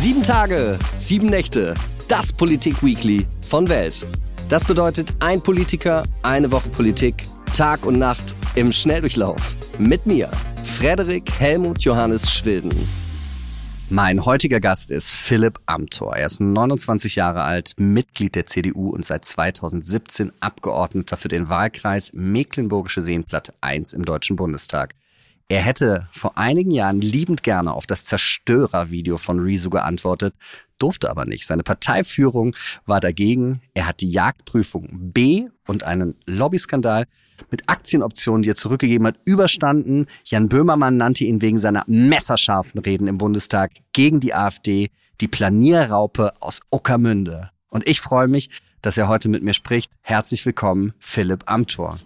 Sieben Tage, sieben Nächte, das Politik-Weekly von Welt. Das bedeutet ein Politiker, eine Woche Politik, Tag und Nacht im Schnelldurchlauf. Mit mir, Frederik Helmut Johannes Schwilden. Mein heutiger Gast ist Philipp Amthor. Er ist 29 Jahre alt, Mitglied der CDU und seit 2017 Abgeordneter für den Wahlkreis Mecklenburgische Seenplatte 1 im Deutschen Bundestag. Er hätte vor einigen Jahren liebend gerne auf das Zerstörervideo von Rezo geantwortet, durfte aber nicht. Seine Parteiführung war dagegen. Er hat die Jagdprüfung B und einen Lobbyskandal mit Aktienoptionen, die er zurückgegeben hat, überstanden. Jan Böhmermann nannte ihn wegen seiner messerscharfen Reden im Bundestag gegen die AfD die Planierraupe aus Uckermünde. Und ich freue mich, dass er heute mit mir spricht. Herzlich willkommen, Philipp Amthor.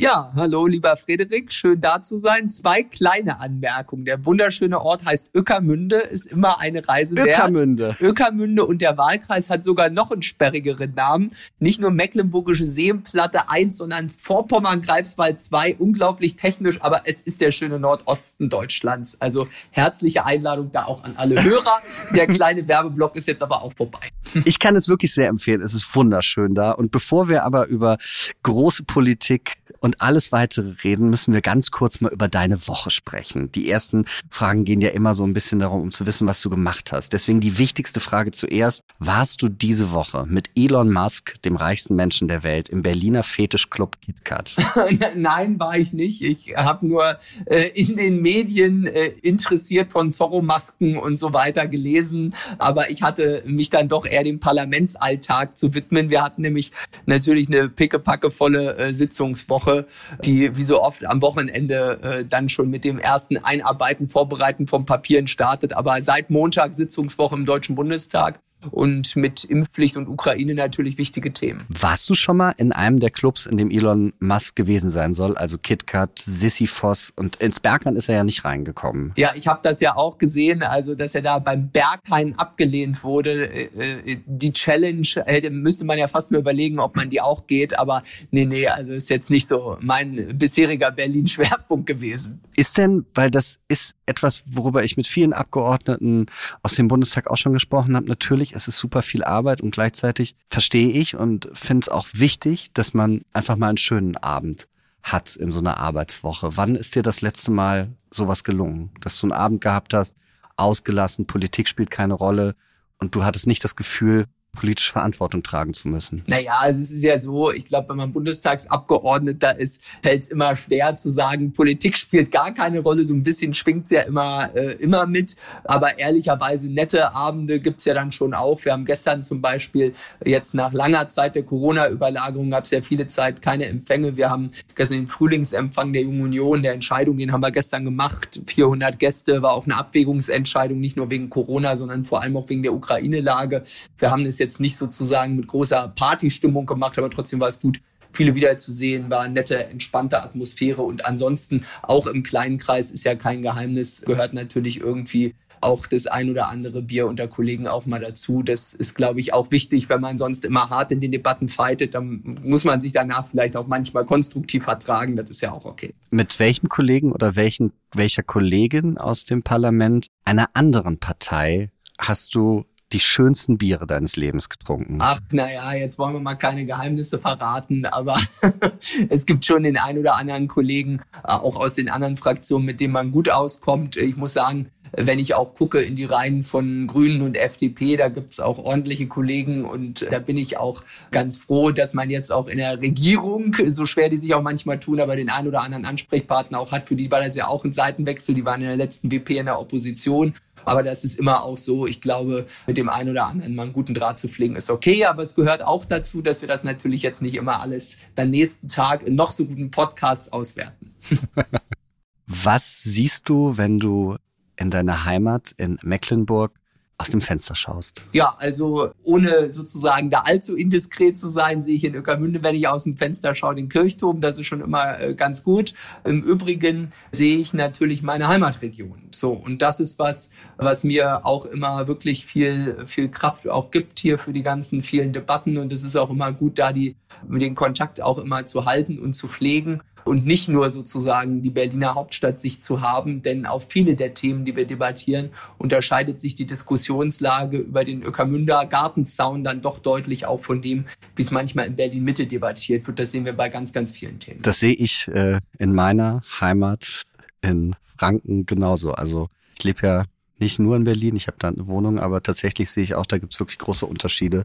Ja, hallo lieber Frederik, schön da zu sein. Zwei kleine Anmerkungen. Der wunderschöne Ort heißt Öckermünde, ist immer eine Reise wert. Öckermünde. Öckermünde und der Wahlkreis hat sogar noch einen sperrigeren Namen. Nicht nur Mecklenburgische Seenplatte 1, sondern Vorpommern-Greifswald 2. Unglaublich technisch, aber es ist der schöne Nordosten Deutschlands. Also herzliche Einladung da auch an alle Hörer. Der kleine Werbeblock ist jetzt aber auch vorbei. Ich kann es wirklich sehr empfehlen. Es ist wunderschön da. Und bevor wir aber über große Politik und alles weitere reden, müssen wir ganz kurz mal über deine Woche sprechen. Die ersten Fragen gehen ja immer so ein bisschen darum, um zu wissen, was du gemacht hast. Deswegen die wichtigste Frage zuerst. Warst du diese Woche mit Elon Musk, dem reichsten Menschen der Welt, im Berliner Fetischclub KitKat? Nein, war ich nicht. Ich habe nur äh, in den Medien äh, interessiert von Zorro-Masken und so weiter gelesen. Aber ich hatte mich dann doch eher dem Parlamentsalltag zu widmen. Wir hatten nämlich natürlich eine pickepackevolle äh, Sitzungswoche Woche, die wie so oft am Wochenende äh, dann schon mit dem ersten Einarbeiten, Vorbereiten von Papieren startet. Aber seit Montag Sitzungswoche im Deutschen Bundestag und mit Impfpflicht und Ukraine natürlich wichtige Themen. Warst du schon mal in einem der Clubs, in dem Elon Musk gewesen sein soll, also KitKat, Sisyphos und ins Berghain ist er ja nicht reingekommen. Ja, ich habe das ja auch gesehen, also dass er da beim Berghain abgelehnt wurde. Äh, äh, die Challenge äh, müsste man ja fast mal überlegen, ob man die auch geht, aber nee, nee, also ist jetzt nicht so mein bisheriger Berlin-Schwerpunkt gewesen. Ist denn, weil das ist etwas, worüber ich mit vielen Abgeordneten aus dem Bundestag auch schon gesprochen habe, natürlich natürlich, es ist super viel Arbeit und gleichzeitig verstehe ich und finde es auch wichtig, dass man einfach mal einen schönen Abend hat in so einer Arbeitswoche. Wann ist dir das letzte Mal sowas gelungen, dass du einen Abend gehabt hast, ausgelassen, Politik spielt keine Rolle und du hattest nicht das Gefühl, politische Verantwortung tragen zu müssen? Naja, also es ist ja so, ich glaube, wenn man Bundestagsabgeordneter ist, fällt es immer schwer zu sagen, Politik spielt gar keine Rolle. So ein bisschen schwingt es ja immer, äh, immer mit. Aber ehrlicherweise nette Abende gibt's ja dann schon auch. Wir haben gestern zum Beispiel jetzt nach langer Zeit der Corona-Überlagerung gab es ja viele Zeit keine Empfänge. Wir haben gestern den Frühlingsempfang der Jungen Union, der Entscheidung, den haben wir gestern gemacht. 400 Gäste, war auch eine Abwägungsentscheidung, nicht nur wegen Corona, sondern vor allem auch wegen der Ukraine-Lage. Wir haben es jetzt nicht sozusagen mit großer Partystimmung gemacht, aber trotzdem war es gut, viele wiederzusehen, war eine nette, entspannte Atmosphäre und ansonsten auch im kleinen Kreis ist ja kein Geheimnis, gehört natürlich irgendwie auch das ein oder andere Bier unter Kollegen auch mal dazu. Das ist, glaube ich, auch wichtig, wenn man sonst immer hart in den Debatten fightet, dann muss man sich danach vielleicht auch manchmal konstruktiv vertragen. Das ist ja auch okay. Mit welchem Kollegen oder welchen, welcher Kollegin aus dem Parlament einer anderen Partei hast du die schönsten Biere deines Lebens getrunken? Ach, naja, jetzt wollen wir mal keine Geheimnisse verraten, aber es gibt schon den ein oder anderen Kollegen, äh, auch aus den anderen Fraktionen, mit denen man gut auskommt. Ich muss sagen, wenn ich auch gucke in die Reihen von Grünen und FDP, da gibt's auch ordentliche Kollegen und da bin ich auch ganz froh, dass man jetzt auch in der Regierung, so schwer die sich auch manchmal tun, aber den ein oder anderen Ansprechpartner auch hat. Für die war das ja auch ein Seitenwechsel. Die waren in der letzten WP in der Opposition aber das ist immer auch so. Ich glaube, mit dem einen oder anderen mal einen guten Draht zu pflegen ist okay. Aber es gehört auch dazu, dass wir das natürlich jetzt nicht immer alles dann nächsten Tag in noch so guten Podcasts auswerten. Was siehst du, wenn du in deiner Heimat in Mecklenburg aus dem Fenster schaust. Ja, also ohne sozusagen da allzu indiskret zu sein, sehe ich in Öckermünde, wenn ich aus dem Fenster schaue, den Kirchturm. Das ist schon immer äh, ganz gut. Im Übrigen sehe ich natürlich meine Heimatregion. So, und das ist was, was mir auch immer wirklich viel, viel Kraft auch gibt hier für die ganzen vielen Debatten. Und es ist auch immer gut, da die, den Kontakt auch immer zu halten und zu pflegen. Und nicht nur sozusagen die Berliner Hauptstadt sich zu haben, denn auf viele der Themen, die wir debattieren, unterscheidet sich die Diskussionslage über den Öckermünder Gartenzaun dann doch deutlich auch von dem, wie es manchmal in Berlin Mitte debattiert wird. Das sehen wir bei ganz, ganz vielen Themen. Das sehe ich äh, in meiner Heimat in Franken genauso. Also ich lebe ja nicht nur in Berlin, ich habe da eine Wohnung, aber tatsächlich sehe ich auch, da gibt es wirklich große Unterschiede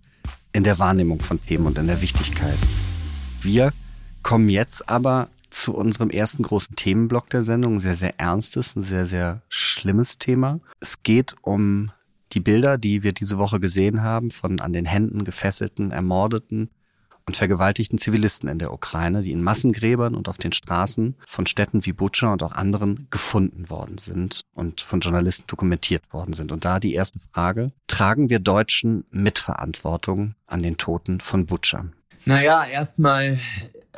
in der Wahrnehmung von Themen und in der Wichtigkeit. Wir kommen jetzt aber zu unserem ersten großen Themenblock der Sendung. Ein sehr, sehr ernstes, ein sehr, sehr schlimmes Thema. Es geht um die Bilder, die wir diese Woche gesehen haben von an den Händen gefesselten, ermordeten und vergewaltigten Zivilisten in der Ukraine, die in Massengräbern und auf den Straßen von Städten wie Butscha und auch anderen gefunden worden sind und von Journalisten dokumentiert worden sind. Und da die erste Frage, tragen wir Deutschen Mitverantwortung an den Toten von Butscha? Naja, erstmal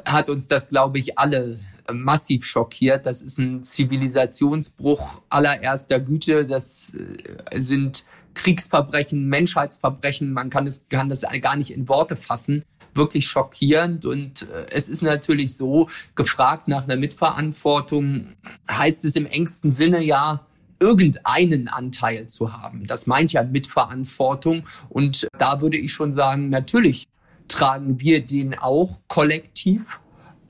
hat uns das, glaube ich, alle massiv schockiert. Das ist ein Zivilisationsbruch allererster Güte. Das äh, sind Kriegsverbrechen, Menschheitsverbrechen. Man kann, es, kann das gar nicht in Worte fassen wirklich schockierend. Und äh, es ist natürlich so, gefragt nach einer Mitverantwortung heißt es im engsten Sinne ja, irgendeinen Anteil zu haben. Das meint ja Mitverantwortung. Und da würde ich schon sagen, natürlich tragen wir den auch kollektiv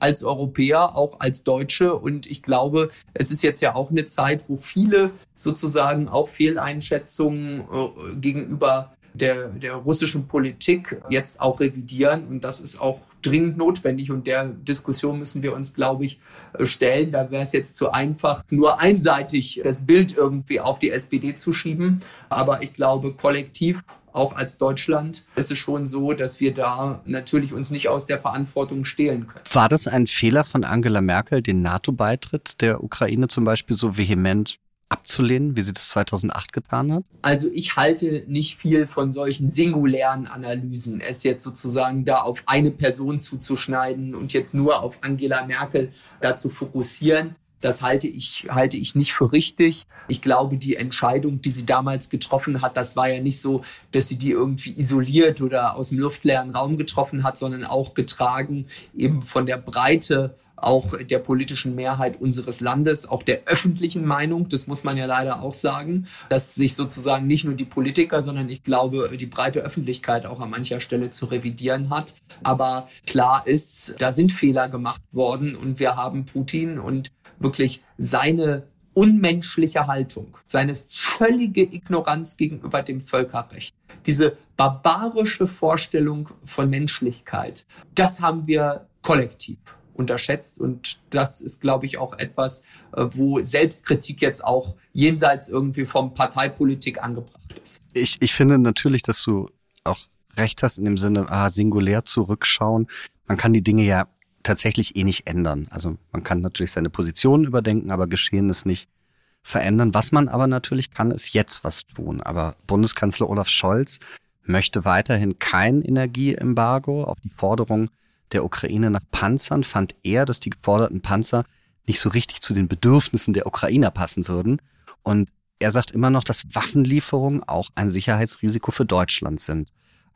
als Europäer, auch als Deutsche. Und ich glaube, es ist jetzt ja auch eine Zeit, wo viele sozusagen auch Fehleinschätzungen äh, gegenüber der, der russischen Politik jetzt auch revidieren. Und das ist auch dringend notwendig. Und der Diskussion müssen wir uns, glaube ich, äh, stellen. Da wäre es jetzt zu einfach, nur einseitig das Bild irgendwie auf die SPD zu schieben. Aber ich glaube, kollektiv auch als Deutschland ist es schon so, dass wir da natürlich uns nicht aus der Verantwortung stehlen können. War das ein Fehler von Angela Merkel, den NATO-Beitritt der Ukraine zum Beispiel so vehement abzulehnen, wie sie das 2008 getan hat? Also ich halte nicht viel von solchen singulären Analysen. Es jetzt sozusagen da auf eine Person zuzuschneiden und jetzt nur auf Angela Merkel da zu fokussieren. Das halte ich, halte ich nicht für richtig. Ich glaube, die Entscheidung, die sie damals getroffen hat, das war ja nicht so, dass sie die irgendwie isoliert oder aus dem luftleeren Raum getroffen hat, sondern auch getragen eben von der Breite auch der politischen Mehrheit unseres Landes, auch der öffentlichen Meinung, das muss man ja leider auch sagen, dass sich sozusagen nicht nur die Politiker, sondern ich glaube, die breite Öffentlichkeit auch an mancher Stelle zu revidieren hat. Aber klar ist, da sind Fehler gemacht worden und wir haben Putin und wirklich seine unmenschliche Haltung, seine völlige Ignoranz gegenüber dem Völkerrecht, diese barbarische Vorstellung von Menschlichkeit, das haben wir kollektiv unterschätzt. Und das ist, glaube ich, auch etwas, äh, wo Selbstkritik jetzt auch jenseits irgendwie vom Parteipolitik angebracht ist. Ich, ich finde natürlich, dass du auch recht hast in dem Sinne, ah, singulär zurückschauen. Man kann die Dinge ja tatsächlich eh nicht ändern. Also man kann natürlich seine Position überdenken, aber geschehen ist nicht verändern. Was man aber natürlich kann, ist jetzt was tun. Aber Bundeskanzler Olaf Scholz möchte weiterhin kein Energieembargo auf die Forderung der Ukraine nach Panzern fand er, dass die geforderten Panzer nicht so richtig zu den Bedürfnissen der Ukrainer passen würden. Und er sagt immer noch, dass Waffenlieferungen auch ein Sicherheitsrisiko für Deutschland sind.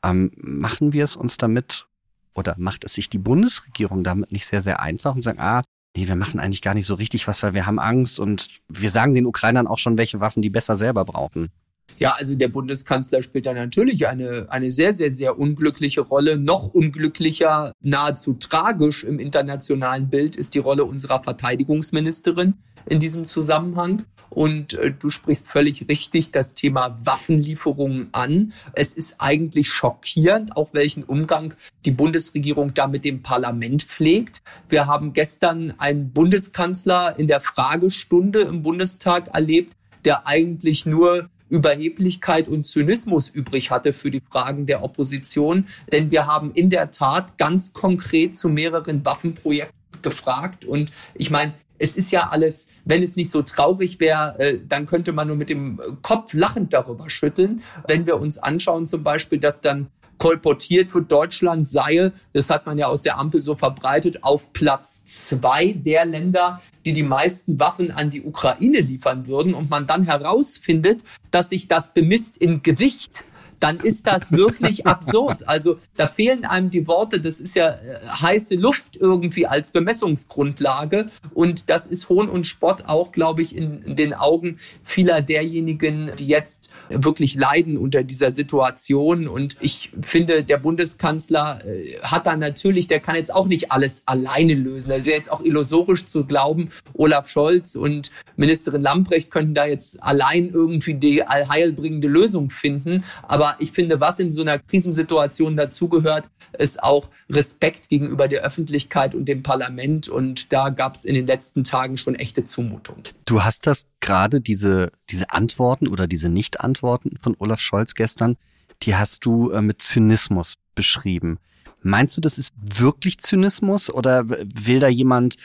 Ähm, machen wir es uns damit oder macht es sich die Bundesregierung damit nicht sehr, sehr einfach und sagen, ah, nee, wir machen eigentlich gar nicht so richtig was, weil wir haben Angst und wir sagen den Ukrainern auch schon, welche Waffen die besser selber brauchen. Ja, also der Bundeskanzler spielt da natürlich eine, eine sehr, sehr, sehr unglückliche Rolle. Noch unglücklicher, nahezu tragisch im internationalen Bild ist die Rolle unserer Verteidigungsministerin in diesem Zusammenhang. Und äh, du sprichst völlig richtig das Thema Waffenlieferungen an. Es ist eigentlich schockierend, auch welchen Umgang die Bundesregierung da mit dem Parlament pflegt. Wir haben gestern einen Bundeskanzler in der Fragestunde im Bundestag erlebt, der eigentlich nur Überheblichkeit und Zynismus übrig hatte für die Fragen der Opposition. Denn wir haben in der Tat ganz konkret zu mehreren Waffenprojekten gefragt. Und ich meine, es ist ja alles, wenn es nicht so traurig wäre, äh, dann könnte man nur mit dem Kopf lachend darüber schütteln. Wenn wir uns anschauen zum Beispiel, dass dann kolportiert wird, Deutschland sei, das hat man ja aus der Ampel so verbreitet, auf Platz zwei der Länder, die die meisten Waffen an die Ukraine liefern würden und man dann herausfindet, dass sich das bemisst in Gewicht dann ist das wirklich absurd. Also da fehlen einem die Worte, das ist ja äh, heiße Luft irgendwie als Bemessungsgrundlage und das ist Hohn und Spott auch, glaube ich, in den Augen vieler derjenigen, die jetzt wirklich leiden unter dieser Situation und ich finde, der Bundeskanzler äh, hat da natürlich, der kann jetzt auch nicht alles alleine lösen. Das wäre jetzt auch illusorisch zu glauben, Olaf Scholz und Ministerin Lamprecht könnten da jetzt allein irgendwie die allheilbringende Lösung finden, aber ich finde, was in so einer Krisensituation dazugehört, ist auch Respekt gegenüber der Öffentlichkeit und dem Parlament. Und da gab es in den letzten Tagen schon echte Zumutung. Du hast das gerade, diese, diese Antworten oder diese Nicht-Antworten von Olaf Scholz gestern, die hast du äh, mit Zynismus beschrieben. Meinst du, das ist wirklich Zynismus oder will da jemand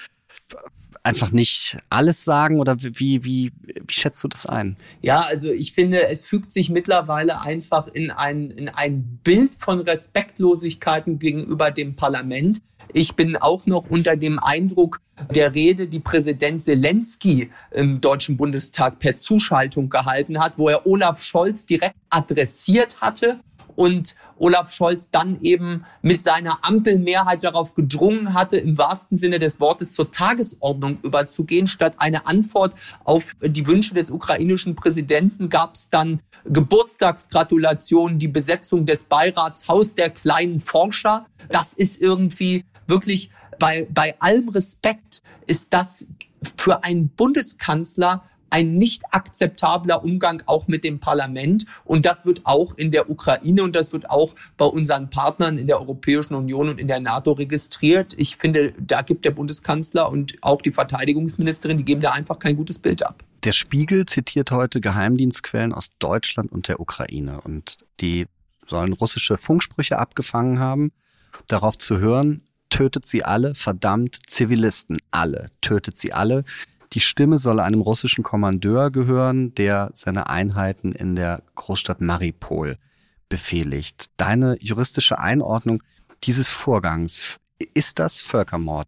einfach nicht alles sagen oder wie, wie, wie schätzt du das ein? Ja, also ich finde, es fügt sich mittlerweile einfach in ein, in ein Bild von Respektlosigkeiten gegenüber dem Parlament. Ich bin auch noch unter dem Eindruck der Rede, die Präsident Zelensky im Deutschen Bundestag per Zuschaltung gehalten hat, wo er Olaf Scholz direkt adressiert hatte und Olaf Scholz dann eben mit seiner Ampelmehrheit darauf gedrungen hatte, im wahrsten Sinne des Wortes zur Tagesordnung überzugehen. Statt eine Antwort auf die Wünsche des ukrainischen Präsidenten gab es dann Geburtstagsgratulationen, die Besetzung des Beirats Haus der kleinen Forscher. Das ist irgendwie wirklich bei, bei allem Respekt ist das für einen Bundeskanzler ein nicht akzeptabler Umgang auch mit dem Parlament. Und das wird auch in der Ukraine und das wird auch bei unseren Partnern in der Europäischen Union und in der NATO registriert. Ich finde, da gibt der Bundeskanzler und auch die Verteidigungsministerin, die geben da einfach kein gutes Bild ab. Der Spiegel zitiert heute Geheimdienstquellen aus Deutschland und der Ukraine und die sollen russische Funksprüche abgefangen haben. Darauf zu hören, tötet sie alle, verdammt Zivilisten, alle, tötet sie alle. Die Stimme soll einem russischen Kommandeur gehören, der seine Einheiten in der Großstadt Maripol befehligt. Deine juristische Einordnung dieses Vorgangs, ist das Völkermord?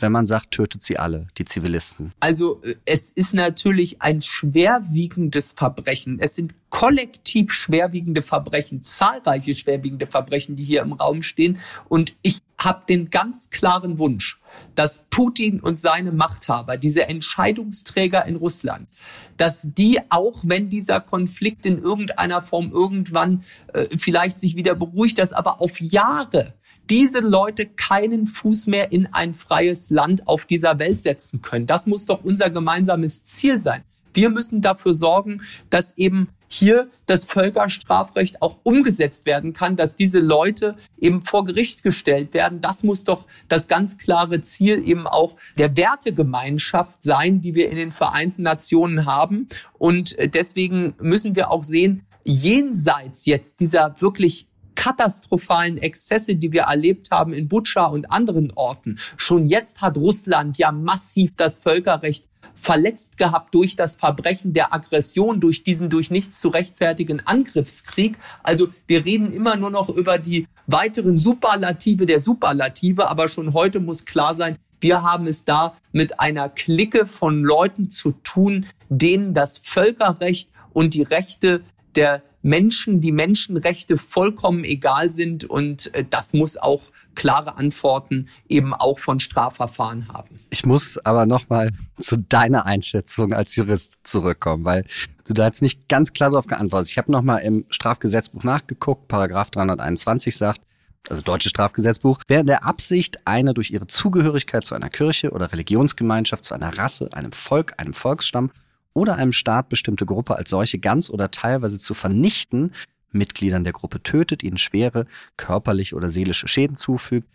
wenn man sagt, tötet sie alle, die Zivilisten? Also äh, es ist natürlich ein schwerwiegendes Verbrechen. Es sind kollektiv schwerwiegende Verbrechen, zahlreiche schwerwiegende Verbrechen, die hier im Raum stehen. Und ich habe den ganz klaren Wunsch, dass Putin und seine Machthaber, diese Entscheidungsträger in Russland, dass die, auch wenn dieser Konflikt in irgendeiner Form irgendwann äh, vielleicht sich wieder beruhigt, dass aber auf Jahre diese Leute keinen Fuß mehr in ein freies Land auf dieser Welt setzen können. Das muss doch unser gemeinsames Ziel sein. Wir müssen dafür sorgen, dass eben hier das Völkerstrafrecht auch umgesetzt werden kann, dass diese Leute eben vor Gericht gestellt werden. Das muss doch das ganz klare Ziel eben auch der Wertegemeinschaft sein, die wir in den Vereinten Nationen haben. Und deswegen müssen wir auch sehen, jenseits jetzt dieser wirklich katastrophalen Exzesse, die wir erlebt haben in Butscha und anderen Orten. Schon jetzt hat Russland ja massiv das Völkerrecht verletzt gehabt durch das Verbrechen der Aggression, durch diesen durch nichts zu rechtfertigen Angriffskrieg. Also wir reden immer nur noch über die weiteren Superlative der Superlative, aber schon heute muss klar sein, wir haben es da mit einer Clique von Leuten zu tun, denen das Völkerrecht und die Rechte der Menschen, die Menschenrechte vollkommen egal sind und äh, das muss auch klare Antworten eben auch von Strafverfahren haben. Ich muss aber nochmal zu deiner Einschätzung als Jurist zurückkommen, weil du da jetzt nicht ganz klar darauf geantwortet hast. Ich habe nochmal im Strafgesetzbuch nachgeguckt, Paragraph 321 sagt, also deutsches Strafgesetzbuch, wer in der Absicht, eine durch ihre Zugehörigkeit zu einer Kirche oder Religionsgemeinschaft, zu einer Rasse, einem Volk, einem Volksstamm oder einem Staat bestimmte Gruppe als solche ganz oder teilweise zu vernichten, Mitgliedern der Gruppe tötet, ihnen schwere körperliche oder seelische Schäden zufügt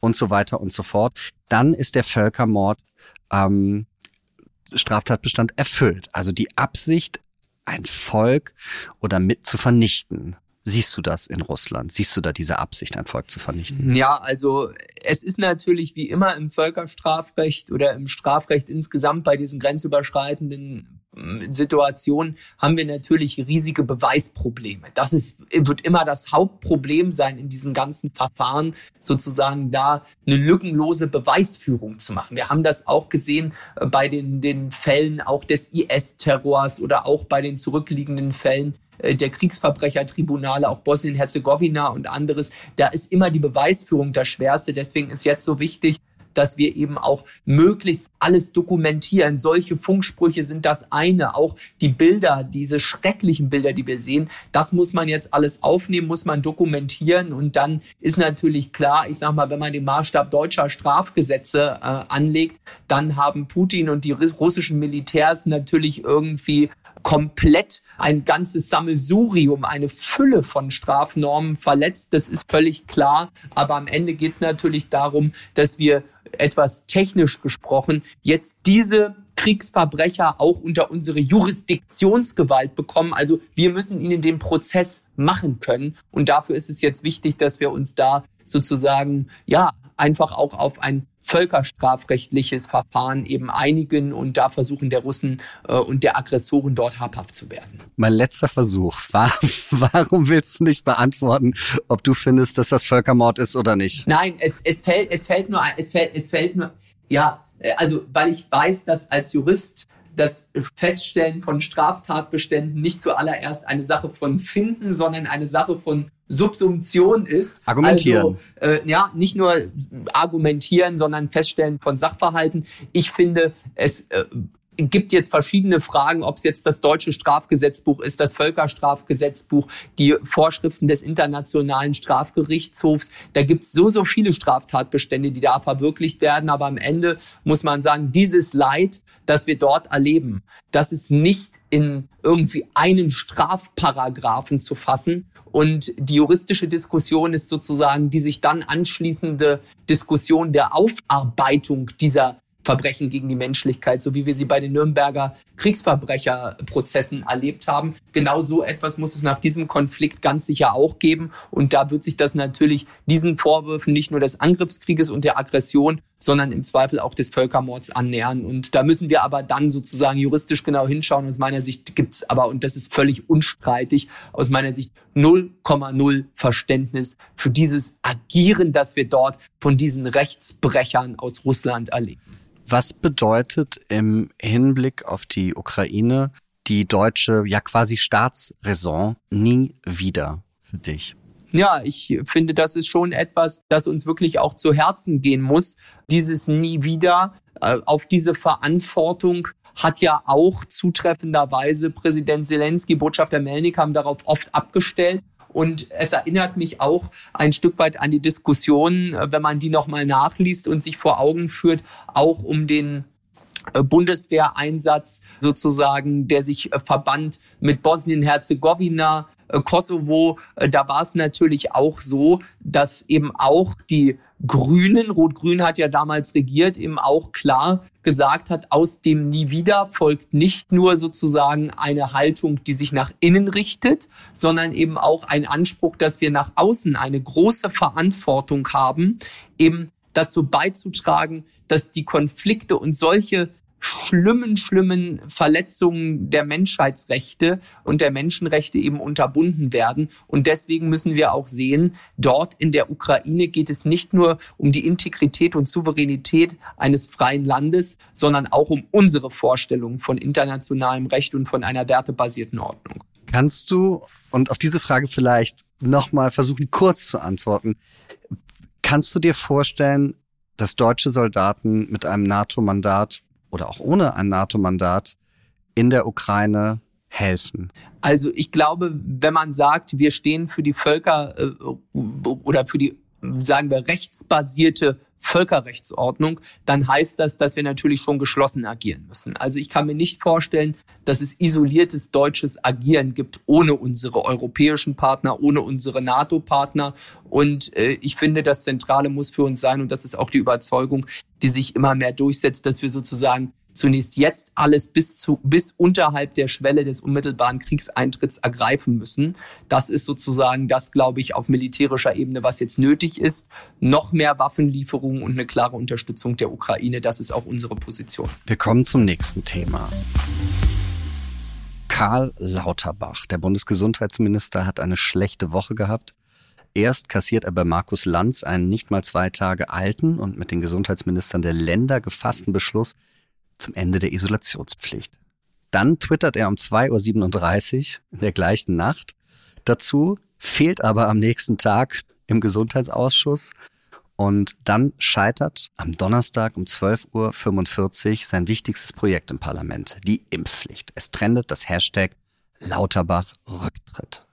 und so weiter und so fort, dann ist der Völkermord ähm, Straftatbestand erfüllt. Also die Absicht, ein Volk oder mit zu vernichten. Siehst du das in Russland? Siehst du da diese Absicht, ein Volk zu vernichten? Ja, also es ist natürlich wie immer im Völkerstrafrecht oder im Strafrecht insgesamt bei diesen grenzüberschreitenden Situation haben wir natürlich riesige Beweisprobleme. Das ist, wird immer das Hauptproblem sein in diesen ganzen Verfahren, sozusagen da eine lückenlose Beweisführung zu machen. Wir haben das auch gesehen äh, bei den, den Fällen auch des IS-Terrors oder auch bei den zurückliegenden Fällen der Kriegsverbrechertribunale, auch Bosnien-Herzegowina und anderes. Da ist immer die Beweisführung das Schwerste. Deswegen ist jetzt so wichtig, dass wir eben auch möglichst alles dokumentieren. Solche Funksprüche sind das eine. Auch die Bilder, diese schrecklichen Bilder, die wir sehen, das muss man jetzt alles aufnehmen, muss man dokumentieren. Und dann ist natürlich klar, ich sag mal, wenn man den Maßstab deutscher Strafgesetze äh, anlegt, dann haben Putin und die russischen Militärs natürlich irgendwie komplett ein ganzes Sammelsurium, eine Fülle von Strafnormen verletzt. Das ist völlig klar. Aber am Ende geht es natürlich darum, dass wir etwas technisch gesprochen jetzt diese Kriegsverbrecher auch unter unsere Jurisdiktionsgewalt bekommen. Also wir müssen ihnen den Prozess machen können. Und dafür ist es jetzt wichtig, dass wir uns da sozusagen, ja, einfach auch auf ein völkerstrafrechtliches Verfahren eben einigen und da versuchen der Russen äh, und der Aggressoren dort habhaft zu werden. Mein letzter Versuch. War, warum willst du nicht beantworten, ob du findest, dass das Völkermord ist oder nicht? Nein, es, es fällt, es fällt nur, es fällt, es fällt nur, ja, äh, also, weil ich weiß, dass als Jurist das Feststellen von Straftatbeständen nicht zuallererst eine Sache von Finden, sondern eine Sache von Subsumption ist. Argumentieren. Also, äh, ja, nicht nur argumentieren, sondern Feststellen von Sachverhalten. Ich finde, es äh, gibt jetzt verschiedene Fragen, ob es jetzt das deutsche Strafgesetzbuch ist, das Völkerstrafgesetzbuch, die Vorschriften des Internationalen Strafgerichtshofs. Da gibt es so, so viele Straftatbestände, die da verwirklicht werden. Aber am Ende muss man sagen, dieses Leid, das wir dort erleben, das ist nicht in irgendwie einen Strafparagraphen zu fassen, und die juristische Diskussion ist sozusagen die sich dann anschließende Diskussion der Aufarbeitung dieser Verbrechen gegen die Menschlichkeit, so wie wir sie bei den Nürnberger Kriegsverbrecherprozessen erlebt haben. Genau so etwas muss es nach diesem Konflikt ganz sicher auch geben. Und da wird sich das natürlich diesen Vorwürfen nicht nur des Angriffskrieges und der Aggression, sondern im Zweifel auch des Völkermords annähern. Und da müssen wir aber dann sozusagen juristisch genau hinschauen. Aus meiner Sicht gibt's aber, und das ist völlig unstreitig, aus meiner Sicht 0,0 Verständnis für dieses Agieren, das wir dort von diesen Rechtsbrechern aus Russland erleben. Was bedeutet im Hinblick auf die Ukraine die deutsche, ja quasi Staatsräson nie wieder für dich? Ja, ich finde, das ist schon etwas, das uns wirklich auch zu Herzen gehen muss. Dieses nie wieder äh, auf diese Verantwortung hat ja auch zutreffenderweise Präsident Zelensky, Botschafter Melnik haben darauf oft abgestellt. Und es erinnert mich auch ein Stück weit an die Diskussion, äh, wenn man die nochmal nachliest und sich vor Augen führt, auch um den Bundeswehreinsatz sozusagen, der sich äh, verband mit Bosnien-Herzegowina, äh, Kosovo. Da war es natürlich auch so, dass eben auch die Grünen, Rot-Grün hat ja damals regiert, eben auch klar gesagt hat, aus dem Nie wieder folgt nicht nur sozusagen eine Haltung, die sich nach innen richtet, sondern eben auch ein Anspruch, dass wir nach außen eine große Verantwortung haben, eben dazu beizutragen, dass die Konflikte und solche schlimmen, schlimmen Verletzungen der Menschheitsrechte und der Menschenrechte eben unterbunden werden. Und deswegen müssen wir auch sehen, dort in der Ukraine geht es nicht nur um die Integrität und Souveränität eines freien Landes, sondern auch um unsere Vorstellungen von internationalem Recht und von einer wertebasierten Ordnung. Kannst du, und auf diese Frage vielleicht nochmal versuchen, kurz zu antworten, Kannst du dir vorstellen, dass deutsche Soldaten mit einem NATO-Mandat oder auch ohne ein NATO-Mandat in der Ukraine helfen? Also ich glaube, wenn man sagt, wir stehen für die Völker äh, oder für die sagen wir, rechtsbasierte Völkerrechtsordnung, dann heißt das, dass wir natürlich schon geschlossen agieren müssen. Also ich kann mir nicht vorstellen, dass es isoliertes deutsches Agieren gibt ohne unsere europäischen Partner, ohne unsere NATO-Partner. Und äh, ich finde, das Zentrale muss für uns sein, und das ist auch die Überzeugung, die sich immer mehr durchsetzt, dass wir sozusagen zunächst jetzt alles bis zu, bis unterhalb der Schwelle des unmittelbaren Kriegseintritts ergreifen müssen. Das ist sozusagen das, glaube ich, auf militärischer Ebene, was jetzt nötig ist. Noch mehr Waffenlieferungen und eine klare Unterstützung der Ukraine. Das ist auch unsere Position. Wir kommen zum nächsten Thema. Karl Lauterbach, der Bundesgesundheitsminister, hat eine schlechte Woche gehabt. Erst kassiert er bei Markus Lanz einen nicht mal zwei Tage alten und mit den Gesundheitsministern der Länder gefassten Beschluss zum Ende der Isolationspflicht. Dann twittert er um 2.37 Uhr in der gleichen Nacht dazu, fehlt aber am nächsten Tag im Gesundheitsausschuss und dann scheitert am Donnerstag um 12.45 Uhr sein wichtigstes Projekt im Parlament, die Impfpflicht. Es trendet das Hashtag Lauterbach Rücktritt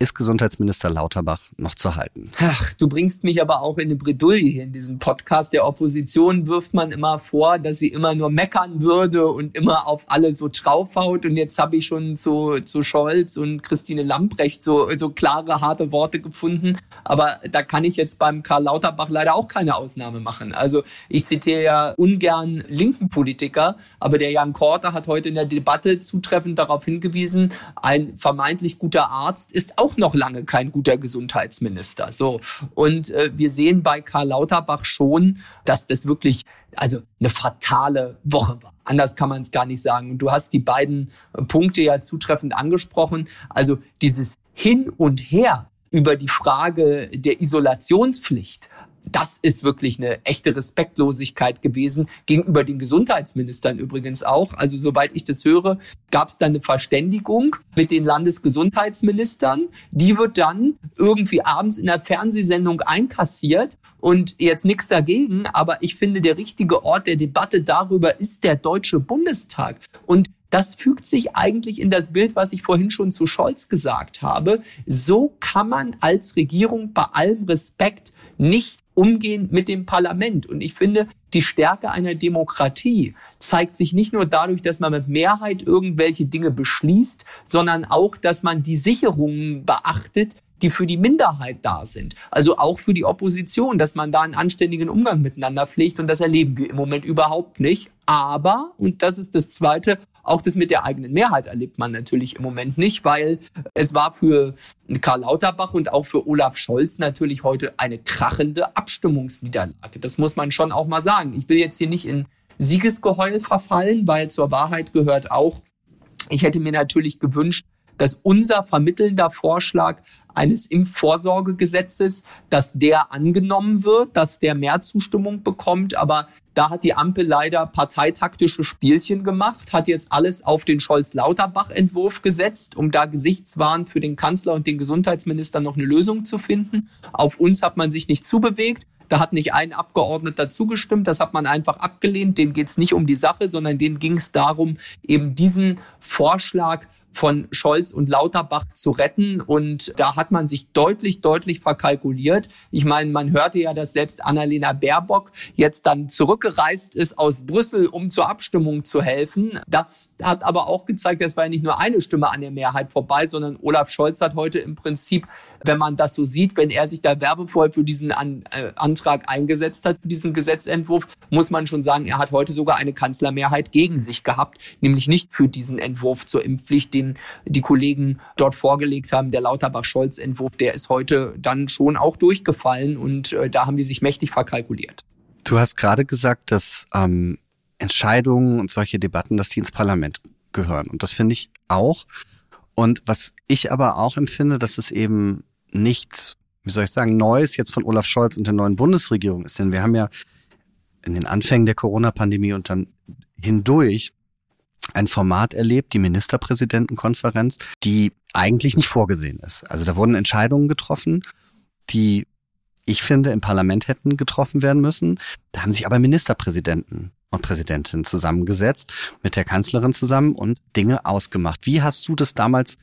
ist Gesundheitsminister Lauterbach noch zu halten. Ach, du bringst mich aber auch in eine Bredouille hier in diesem Podcast. Der Opposition wirft man immer vor, dass sie immer nur meckern würde und immer auf alle so draufhaut. Und jetzt habe ich schon zu, zu Scholz und Christine Lamprecht so, so klare, harte Worte gefunden. Aber da kann ich jetzt beim Karl Lauterbach leider auch keine Ausnahme machen. Also ich zitiere ja ungern linken Politiker, aber der Jan Korte hat heute in der Debatte zutreffend darauf hingewiesen, ein vermeintlich guter Arzt ist auch auch noch lange kein guter Gesundheitsminister. So. Und äh, wir sehen bei Karl Lauterbach schon, dass das wirklich also eine fatale Woche war. Anders kann man es gar nicht sagen. Und du hast die beiden Punkte ja zutreffend angesprochen. Also dieses Hin und Her über die Frage der Isolationspflicht das ist wirklich eine echte Respektlosigkeit gewesen, gegenüber den Gesundheitsministern übrigens auch. Also soweit ich das höre, gab es da eine Verständigung mit den Landesgesundheitsministern. Die wird dann irgendwie abends in der Fernsehsendung einkassiert und jetzt nichts dagegen. Aber ich finde, der richtige Ort der Debatte darüber ist der Deutsche Bundestag. Und das fügt sich eigentlich in das Bild, was ich vorhin schon zu Scholz gesagt habe. So kann man als Regierung bei allem Respekt nicht umgehen mit dem Parlament. Und ich finde, die Stärke einer Demokratie zeigt sich nicht nur dadurch, dass man mit Mehrheit irgendwelche Dinge beschließt, sondern auch, dass man die Sicherungen beachtet, die für die Minderheit da sind. Also auch für die Opposition, dass man da einen anständigen Umgang miteinander pflegt. Und das erleben wir im Moment überhaupt nicht. Aber, und das ist das Zweite, auch das mit der eigenen Mehrheit erlebt man natürlich im Moment nicht, weil es war für Karl Lauterbach und auch für Olaf Scholz natürlich heute eine krachende Abstimmungsniederlage. Das muss man schon auch mal sagen. Ich will jetzt hier nicht in Siegesgeheul verfallen, weil zur Wahrheit gehört auch, ich hätte mir natürlich gewünscht, dass unser vermittelnder Vorschlag eines Impfvorsorgegesetzes, dass der angenommen wird, dass der mehr Zustimmung bekommt. Aber da hat die Ampel leider parteitaktische Spielchen gemacht, hat jetzt alles auf den Scholz-Lauterbach-Entwurf gesetzt, um da gesichtswahrend für den Kanzler und den Gesundheitsminister noch eine Lösung zu finden. Auf uns hat man sich nicht zubewegt. Da hat nicht ein Abgeordneter zugestimmt, das hat man einfach abgelehnt. Dem geht es nicht um die Sache, sondern denen ging es darum, eben diesen Vorschlag von Scholz und Lauterbach zu retten. Und da hat man sich deutlich, deutlich verkalkuliert. Ich meine, man hörte ja, dass selbst Annalena Baerbock jetzt dann zurückgereist ist aus Brüssel, um zur Abstimmung zu helfen. Das hat aber auch gezeigt, es war ja nicht nur eine Stimme an der Mehrheit vorbei, sondern Olaf Scholz hat heute im Prinzip, wenn man das so sieht, wenn er sich da werbevoll für diesen an, äh, Antrag eingesetzt hat, für diesen Gesetzentwurf, muss man schon sagen, er hat heute sogar eine Kanzlermehrheit gegen sich gehabt, nämlich nicht für diesen Entwurf zur Impfpflicht, den die Kollegen dort vorgelegt haben. Der Lauterbach-Scholz-Entwurf, der ist heute dann schon auch durchgefallen und äh, da haben die sich mächtig verkalkuliert. Du hast gerade gesagt, dass ähm, Entscheidungen und solche Debatten, dass die ins Parlament gehören. Und das finde ich auch. Und was ich aber auch empfinde, dass es eben nichts, wie soll ich sagen, Neues jetzt von Olaf Scholz und der neuen Bundesregierung ist. Denn wir haben ja in den Anfängen der Corona-Pandemie und dann hindurch ein Format erlebt, die Ministerpräsidentenkonferenz, die eigentlich nicht vorgesehen ist. Also da wurden Entscheidungen getroffen, die ich finde im Parlament hätten getroffen werden müssen. Da haben sich aber Ministerpräsidenten und Präsidentinnen zusammengesetzt, mit der Kanzlerin zusammen und Dinge ausgemacht. Wie hast du das damals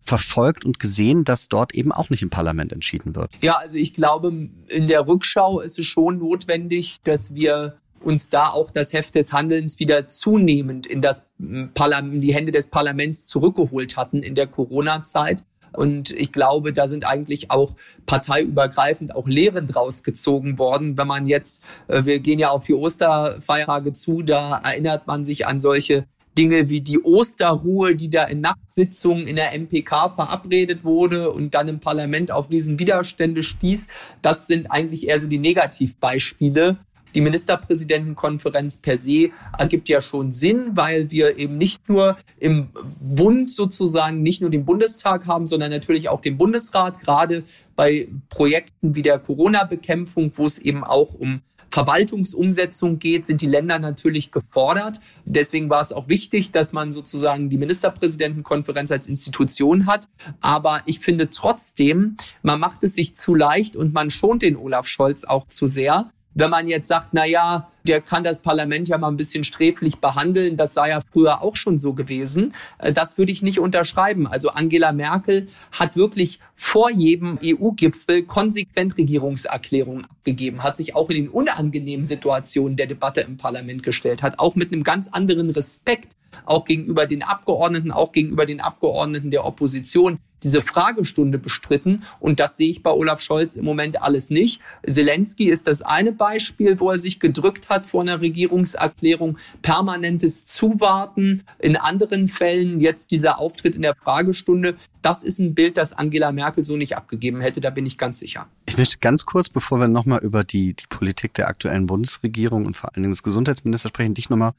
verfolgt und gesehen, dass dort eben auch nicht im Parlament entschieden wird? Ja, also ich glaube, in der Rückschau ist es schon notwendig, dass wir uns da auch das Heft des Handelns wieder zunehmend in, das in die Hände des Parlaments zurückgeholt hatten in der Corona-Zeit. Und ich glaube, da sind eigentlich auch parteiübergreifend auch Lehren draus gezogen worden. Wenn man jetzt, äh, wir gehen ja auf die Osterfeiertage zu, da erinnert man sich an solche Dinge wie die Osterruhe, die da in Nachtsitzungen in der MPK verabredet wurde und dann im Parlament auf riesen Widerstände stieß. Das sind eigentlich eher so die Negativbeispiele Die Ministerpräsidentenkonferenz per se ergibt ja schon Sinn, weil wir eben nicht nur im Bund sozusagen, nicht nur den Bundestag haben, sondern natürlich auch den Bundesrat, gerade bei Projekten wie der Corona-Bekämpfung, wo es eben auch um Verwaltungsumsetzung geht, sind die Länder natürlich gefordert. Deswegen war es auch wichtig, dass man sozusagen die Ministerpräsidentenkonferenz als Institution hat. Aber ich finde trotzdem, man macht es sich zu leicht und man schont den Olaf Scholz auch zu sehr. Wenn man jetzt sagt, na ja, der kann das Parlament ja mal ein bisschen sträflich behandeln, das sei ja früher auch schon so gewesen, äh, das würde ich nicht unterschreiben. Also Angela Merkel hat wirklich vor jedem EU-Gipfel konsequent Regierungserklärungen abgegeben, hat sich auch in den unangenehmen Situationen der Debatte im Parlament gestellt, hat auch mit einem ganz anderen Respekt auch gegenüber den Abgeordneten, auch gegenüber den Abgeordneten der Opposition diese Fragestunde bestritten. Und das sehe ich bei Olaf Scholz im Moment alles nicht. Zelensky ist das eine Beispiel, wo er sich gedrückt hat vor einer Regierungserklärung. Permanentes Zuwarten. In anderen Fällen jetzt dieser Auftritt in der Fragestunde. Das ist ein Bild, das Angela Merkel so nicht abgegeben hätte. Da bin ich ganz sicher. Ich möchte ganz kurz, bevor wir nochmal über die, die Politik der aktuellen Bundesregierung und vor allen Dingen des Gesundheitsministers sprechen, dich nochmal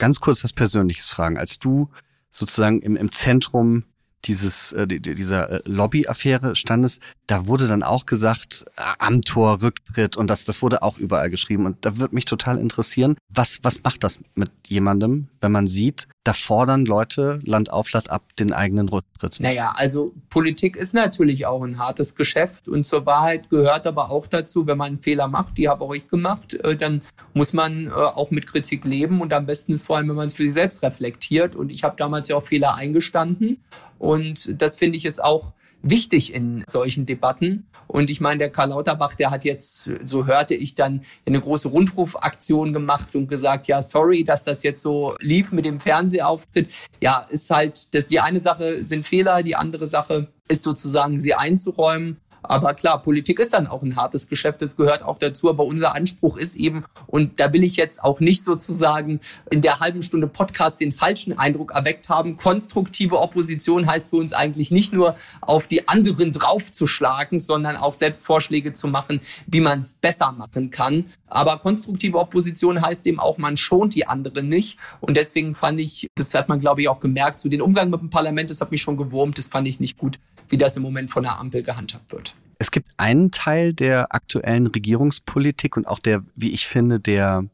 ganz kurz was Persönliches fragen. Als du sozusagen im, im Zentrum dieses, äh, dieser äh, Lobby-Affäre standest, da wurde dann auch gesagt, äh, Amtor, Rücktritt und das, das wurde auch überall geschrieben. Und da würde mich total interessieren, was, was macht das mit jemandem, wenn man sieht, da fordern Leute Land auf, Land ab den eigenen Rücktritt? Naja, also Politik ist natürlich auch ein hartes Geschäft und zur Wahrheit gehört aber auch dazu, wenn man einen Fehler macht, die habe auch ich gemacht, äh, dann muss man äh, auch mit Kritik leben und am besten ist vor allem, wenn man es für sich selbst reflektiert. Und ich habe damals ja auch Fehler eingestanden und das finde ich ist auch wichtig in solchen Debatten. Und ich meine, der Karl Lauterbach, der hat jetzt, so hörte ich dann, eine große Rundrufaktion gemacht und gesagt, ja, sorry, dass das jetzt so lief mit dem Fernsehauftritt. Ja, ist halt, das, die eine Sache sind Fehler, die andere Sache ist sozusagen, sie einzuräumen. Aber klar, Politik ist dann auch ein hartes Geschäft, das gehört auch dazu. Aber unser Anspruch ist eben, und da will ich jetzt auch nicht sozusagen in der halben Stunde Podcast den falschen Eindruck erweckt haben. Konstruktive Opposition heißt für uns eigentlich nicht nur auf die anderen draufzuschlagen, sondern auch selbst Vorschläge zu machen, wie man es besser machen kann. Aber konstruktive Opposition heißt eben auch, man schont die anderen nicht. Und deswegen fand ich, das hat man glaube ich auch gemerkt, so den Umgang mit dem Parlament, das hat mich schon gewurmt, das fand ich nicht gut, wie das im Moment von der Ampel gehandhabt wird. Es gibt einen Teil der aktuellen Regierungspolitik und auch der, wie ich finde, der,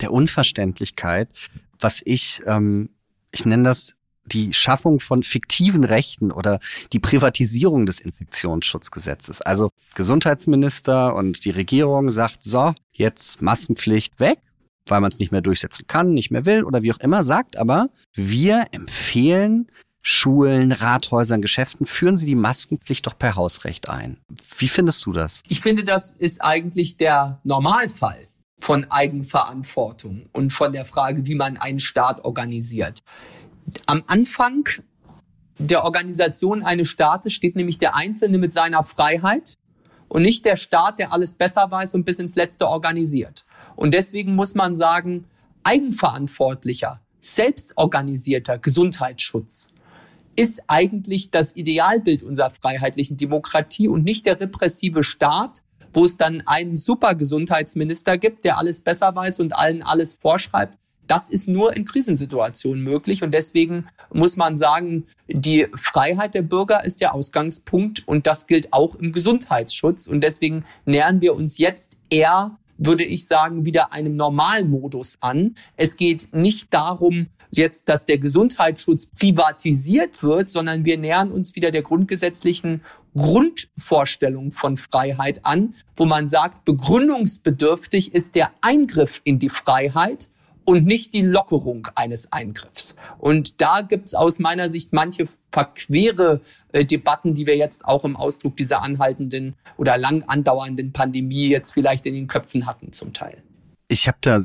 der Unverständlichkeit, was ich, ähm, ich nenne das die Schaffung von fiktiven Rechten oder die Privatisierung des Infektionsschutzgesetzes. Also Gesundheitsminister und die Regierung sagt, so, jetzt Massenpflicht weg, weil man es nicht mehr durchsetzen kann, nicht mehr will oder wie auch immer, sagt aber, wir empfehlen Schulen, Rathäusern, Geschäften, führen Sie die Maskenpflicht doch per Hausrecht ein. Wie findest du das? Ich finde, das ist eigentlich der Normalfall von Eigenverantwortung und von der Frage, wie man einen Staat organisiert. Am Anfang der Organisation eines Staates steht nämlich der Einzelne mit seiner Freiheit und nicht der Staat, der alles besser weiß und bis ins Letzte organisiert. Und deswegen muss man sagen, eigenverantwortlicher, selbstorganisierter Gesundheitsschutz ist eigentlich das Idealbild unserer freiheitlichen Demokratie und nicht der repressive Staat, wo es dann einen super Gesundheitsminister gibt, der alles besser weiß und allen alles vorschreibt. Das ist nur in Krisensituationen möglich und deswegen muss man sagen, die Freiheit der Bürger ist der Ausgangspunkt und das gilt auch im Gesundheitsschutz und deswegen nähern wir uns jetzt eher würde ich sagen, wieder einem Normalmodus an. Es geht nicht darum, jetzt, dass der Gesundheitsschutz privatisiert wird, sondern wir nähern uns wieder der grundgesetzlichen Grundvorstellung von Freiheit an, wo man sagt, begründungsbedürftig ist der Eingriff in die Freiheit und nicht die Lockerung eines Eingriffs. Und da gibt's aus meiner Sicht manche verquere äh, Debatten, die wir jetzt auch im Ausdruck dieser anhaltenden oder lang andauernden Pandemie jetzt vielleicht in den Köpfen hatten zum Teil. Ich habe da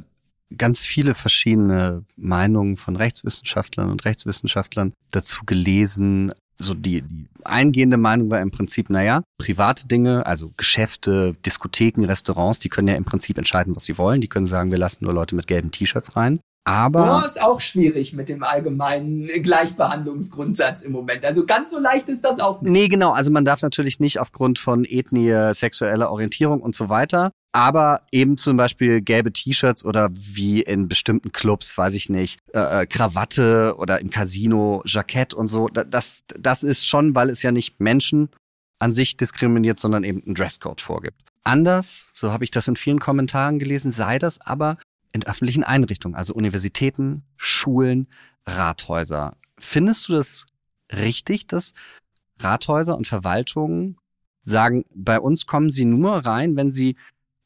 ganz viele verschiedene Meinungen von Rechtswissenschaftlern und Rechtswissenschaftlern dazu gelesen, so die, die eingehende Meinung war im Prinzip, naja, private Dinge, also Geschäfte, Diskotheken, Restaurants, die können ja im Prinzip entscheiden, was sie wollen. Die können sagen, wir lassen nur Leute mit gelben T-Shirts rein. Aber oh, ist auch schwierig mit dem allgemeinen Gleichbehandlungsgrundsatz im Moment. Also ganz so leicht ist das auch nicht. Nee, genau. Also man darf natürlich nicht aufgrund von Ethnie, sexueller Orientierung und so weiter. Aber eben zum Beispiel gelbe T-Shirts oder wie in bestimmten Clubs, weiß ich nicht, äh, äh Krawatte oder im Casino Jackett und so. Das, das ist schon, weil es ja nicht Menschen an sich diskriminiert, sondern eben einen Dresscode vorgibt. Anders, so habe ich das in vielen Kommentaren gelesen, sei das aber in öffentlichen Einrichtungen, also Universitäten, Schulen, Rathäuser. Findest du das richtig, dass Rathäuser und Verwaltungen sagen, bei uns kommen sie nur rein, wenn sie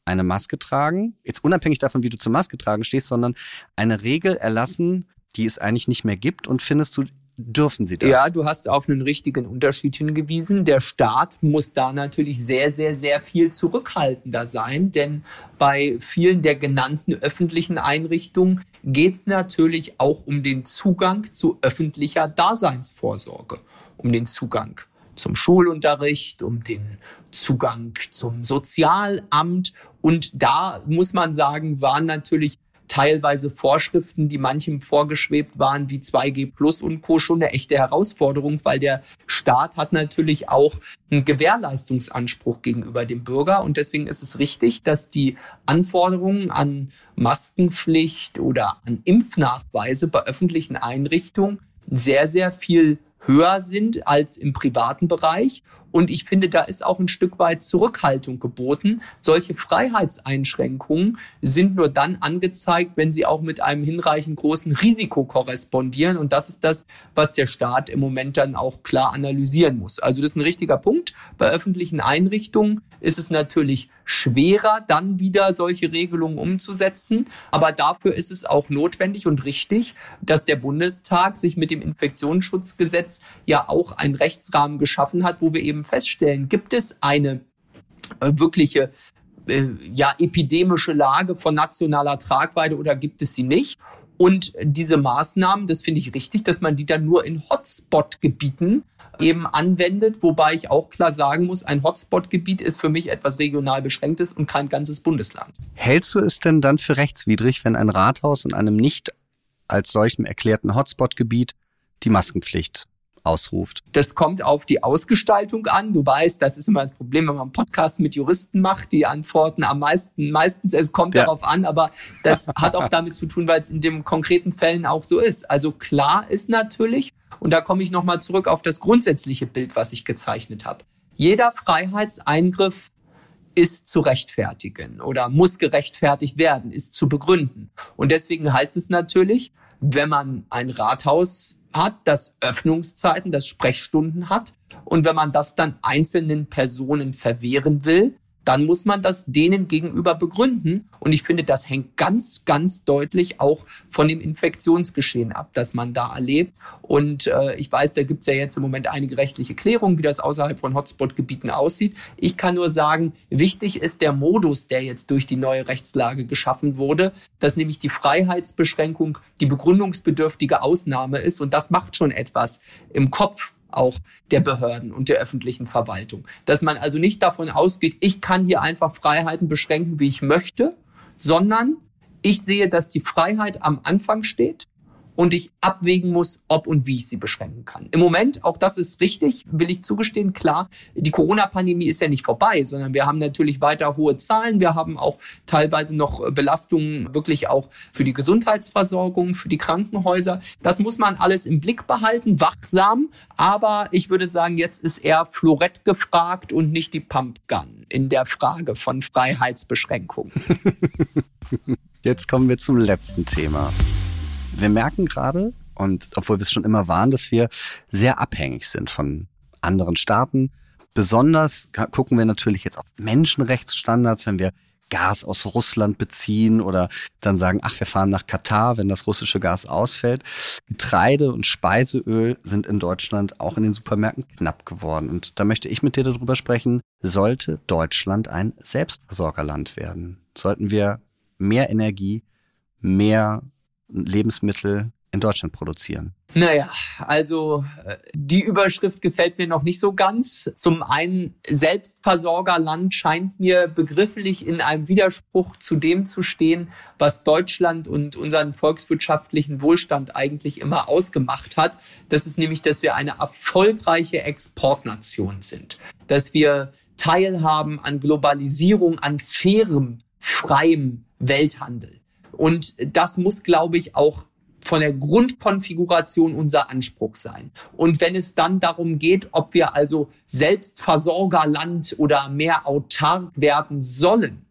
eine Maske tragen, jetzt unabhängig davon, wie du zur Maske tragen stehst, sondern eine Regel erlassen, die es eigentlich nicht mehr gibt und findest du, dürfen sie das? Ja, du hast auf einen richtigen Unterschied hingewiesen. Der Staat muss da natürlich sehr, sehr, sehr viel zurückhaltender sein, denn bei vielen der genannten öffentlichen Einrichtungen geht es natürlich auch um den Zugang zu öffentlicher Daseinsvorsorge, um den Zugang zum Schulunterricht, um den Zugang zum Sozialamt. Und da muss man sagen, waren natürlich teilweise Vorschriften, die manchem vorgeschwebt waren, wie 2G Plus und Co. schon eine echte Herausforderung, weil der Staat hat natürlich auch einen Gewährleistungsanspruch gegenüber dem Bürger. Und deswegen ist es richtig, dass die Anforderungen an Maskenpflicht oder an Impfnachweise bei öffentlichen Einrichtungen sehr, sehr viel höher sind als im privaten Bereich. Und ich finde, da ist auch ein Stück weit Zurückhaltung geboten. Solche Freiheitseinschränkungen sind nur dann angezeigt, wenn sie auch mit einem hinreichend großen Risiko korrespondieren. Und das ist das, was der Staat im Moment dann auch klar analysieren muss. Also das ist ein richtiger Punkt. Bei öffentlichen Einrichtungen ist es natürlich schwerer, dann wieder solche Regelungen umzusetzen. Aber dafür ist es auch notwendig und richtig, dass der Bundestag sich mit dem Infektionsschutzgesetz ja auch einen Rechtsrahmen geschaffen hat, wo wir eben feststellen, gibt es eine äh, wirkliche äh, ja, epidemische Lage von nationaler Tragweite oder gibt es sie nicht? Und diese Maßnahmen, das finde ich richtig, dass man die dann nur in Hotspot-Gebieten eben anwendet, wobei ich auch klar sagen muss, ein Hotspot-Gebiet ist für mich etwas regional beschränktes und kein ganzes Bundesland. Hältst du es denn dann für rechtswidrig, wenn ein Rathaus in einem nicht als solchem erklärten Hotspot-Gebiet die Maskenpflicht ausruft. Das kommt auf die Ausgestaltung an. Du weißt, das ist immer das Problem, wenn man einen Podcast mit Juristen macht, die antworten am meisten, meistens, es kommt ja. darauf an, aber das hat auch damit zu tun, weil es in den konkreten Fällen auch so ist. Also klar ist natürlich, und da komme ich nochmal zurück auf das grundsätzliche Bild, was ich gezeichnet habe. Jeder Freiheitseingriff ist zu rechtfertigen oder muss gerechtfertigt werden, ist zu begründen. Und deswegen heißt es natürlich, wenn man ein Rathaus hat, das Öffnungszeiten, das Sprechstunden hat. Und wenn man das dann einzelnen Personen verwehren will, dann muss man das denen gegenüber begründen. Und ich finde, das hängt ganz, ganz deutlich auch von dem Infektionsgeschehen ab, das man da erlebt. Und äh, ich weiß, da gibt es ja jetzt im Moment einige rechtliche Klärungen, wie das außerhalb von Hotspot-Gebieten aussieht. Ich kann nur sagen, wichtig ist der Modus, der jetzt durch die neue Rechtslage geschaffen wurde, dass nämlich die Freiheitsbeschränkung die begründungsbedürftige Ausnahme ist. Und das macht schon etwas im Kopf auch der Behörden und der öffentlichen Verwaltung. Dass man also nicht davon ausgeht, ich kann hier einfach Freiheiten beschränken, wie ich möchte, sondern ich sehe, dass die Freiheit am Anfang steht und ich abwägen muss, ob und wie ich sie beschränken kann. Im Moment, auch das ist richtig, will ich zugestehen, klar, die Corona-Pandemie ist ja nicht vorbei, sondern wir haben natürlich weiter hohe Zahlen. Wir haben auch teilweise noch Belastungen wirklich auch für die Gesundheitsversorgung, für die Krankenhäuser. Das muss man alles im Blick behalten, wachsam. Aber ich würde sagen, jetzt ist eher Florett gefragt und nicht die Pumpgun in der Frage von Freiheitsbeschränkungen. Jetzt kommen wir zum letzten Thema. Wir merken gerade, und obwohl wir es schon immer waren, dass wir sehr abhängig sind von anderen Staaten. Besonders gucken wir natürlich jetzt auf Menschenrechtsstandards, wenn wir Gas aus Russland beziehen oder dann sagen, ach, wir fahren nach Katar, wenn das russische Gas ausfällt. Getreide und Speiseöl sind in Deutschland auch in den Supermärkten knapp geworden. Und da möchte ich mit dir darüber sprechen, sollte Deutschland ein Selbstversorgerland werden? Sollten wir mehr Energie, mehr Lebensmittel in Deutschland produzieren? Naja, also äh, die Überschrift gefällt mir noch nicht so ganz. Zum einen, Selbstversorgerland scheint mir begrifflich in einem Widerspruch zu dem zu stehen, was Deutschland und unseren volkswirtschaftlichen Wohlstand eigentlich immer ausgemacht hat. Das ist nämlich, dass wir eine erfolgreiche Exportnation sind, dass wir teilhaben an Globalisierung, an fairem, freiem Welthandel. Und das muss, glaube ich, auch von der Grundkonfiguration unser Anspruch sein. Und wenn es dann darum geht, ob wir also Selbstversorgerland oder mehr autark werden sollen,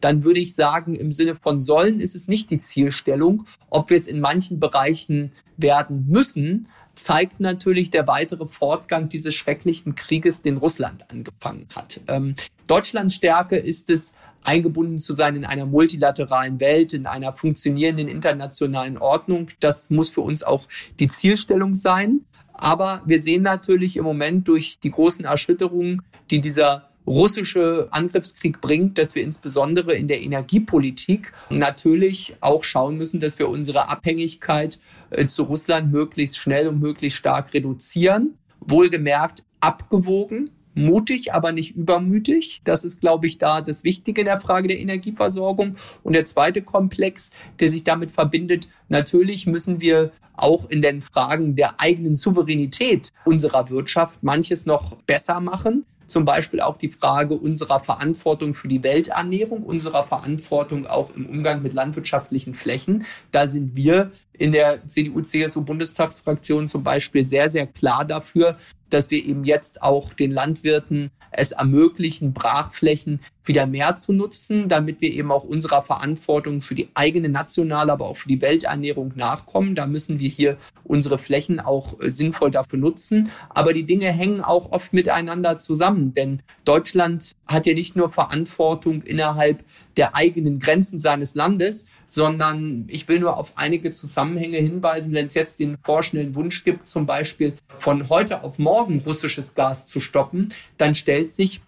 dann würde ich sagen, im Sinne von sollen ist es nicht die Zielstellung. Ob wir es in manchen Bereichen werden müssen, zeigt natürlich der weitere Fortgang dieses schrecklichen Krieges, den Russland angefangen hat. Ähm, Deutschlands Stärke ist es, eingebunden zu sein in einer multilateralen Welt, in einer funktionierenden internationalen Ordnung. Das muss für uns auch die Zielstellung sein. Aber wir sehen natürlich im Moment durch die großen Erschütterungen, die dieser russische Angriffskrieg bringt, dass wir insbesondere in der Energiepolitik natürlich auch schauen müssen, dass wir unsere Abhängigkeit äh, zu Russland möglichst schnell und möglichst stark reduzieren. Wohlgemerkt abgewogen, mutig, aber nicht übermütig. Das ist, glaube ich, da das Wichtige in der Frage der Energieversorgung. Und der zweite Komplex, der sich damit verbindet, natürlich müssen wir auch in den Fragen der eigenen Souveränität unserer Wirtschaft manches noch besser machen. Zum Beispiel auch die Frage unserer Verantwortung für die Welternährung, unserer Verantwortung auch im Umgang mit landwirtschaftlichen Flächen. Da sind wir in der CDU-CSU-Bundestagsfraktion zum Beispiel sehr, sehr klar dafür, dass wir eben jetzt auch den Landwirten es ermöglichen, Brachflächen wieder mehr zu nutzen, damit wir eben auch unserer Verantwortung für die eigene nationale, aber auch für die Welternährung nachkommen. Da müssen wir hier unsere Flächen auch äh, sinnvoll dafür nutzen. Aber die Dinge hängen auch oft miteinander zusammen, denn Deutschland hat ja nicht nur Verantwortung innerhalb der eigenen Grenzen seines Landes, sondern ich will nur auf einige Zusammenhänge hinweisen. Wenn es jetzt den vorschnellen Wunsch gibt, zum Beispiel von heute auf morgen russisches Gas zu stoppen, dann stellt sich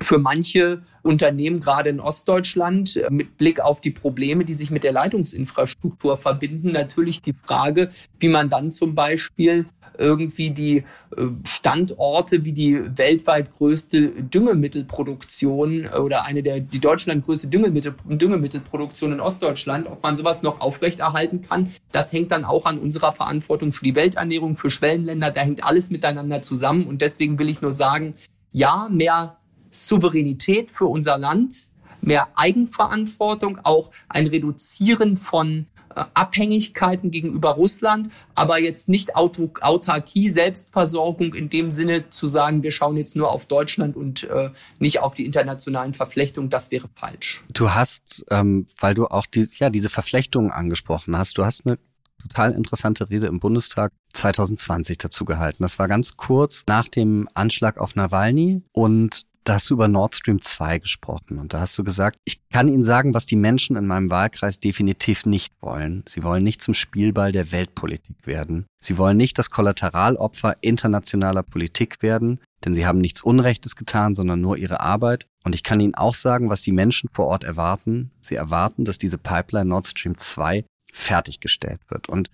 für manche Unternehmen, gerade in Ostdeutschland, mit Blick auf die Probleme, die sich mit der Leitungsinfrastruktur verbinden, natürlich die Frage, wie man dann zum Beispiel irgendwie die äh, Standorte wie die weltweit größte Düngemittelproduktion oder eine der die Deutschland größte Düngemittel, Düngemittelproduktion in Ostdeutschland, ob man sowas noch aufrechterhalten kann, das hängt dann auch an unserer Verantwortung für die Welternährung, für Schwellenländer, da hängt alles miteinander zusammen. Und deswegen will ich nur sagen, ja, mehr Souveränität für unser Land, mehr Eigenverantwortung, auch ein Reduzieren von äh, Abhängigkeiten gegenüber Russland, aber jetzt nicht Autarkie, Selbstversorgung in dem Sinne zu sagen, wir schauen jetzt nur auf Deutschland und äh, nicht auf die internationalen Verflechtungen, das wäre falsch. Du hast, ähm, weil du auch die, ja, diese Verflechtungen angesprochen hast, du hast eine total interessante Rede im Bundestag 2020 dazu gehalten. Das war ganz kurz nach dem Anschlag auf Nawalny und da hast du über Nord Stream 2 gesprochen und da hast du gesagt, ich kann Ihnen sagen, was die Menschen in meinem Wahlkreis definitiv nicht wollen. Sie wollen nicht zum Spielball der Weltpolitik werden. Sie wollen nicht das Kollateralopfer internationaler Politik werden, denn sie haben nichts Unrechtes getan, sondern nur ihre Arbeit. Und ich kann Ihnen auch sagen, was die Menschen vor Ort erwarten. Sie erwarten, dass diese Pipeline Nord Stream 2 fertiggestellt wird. Und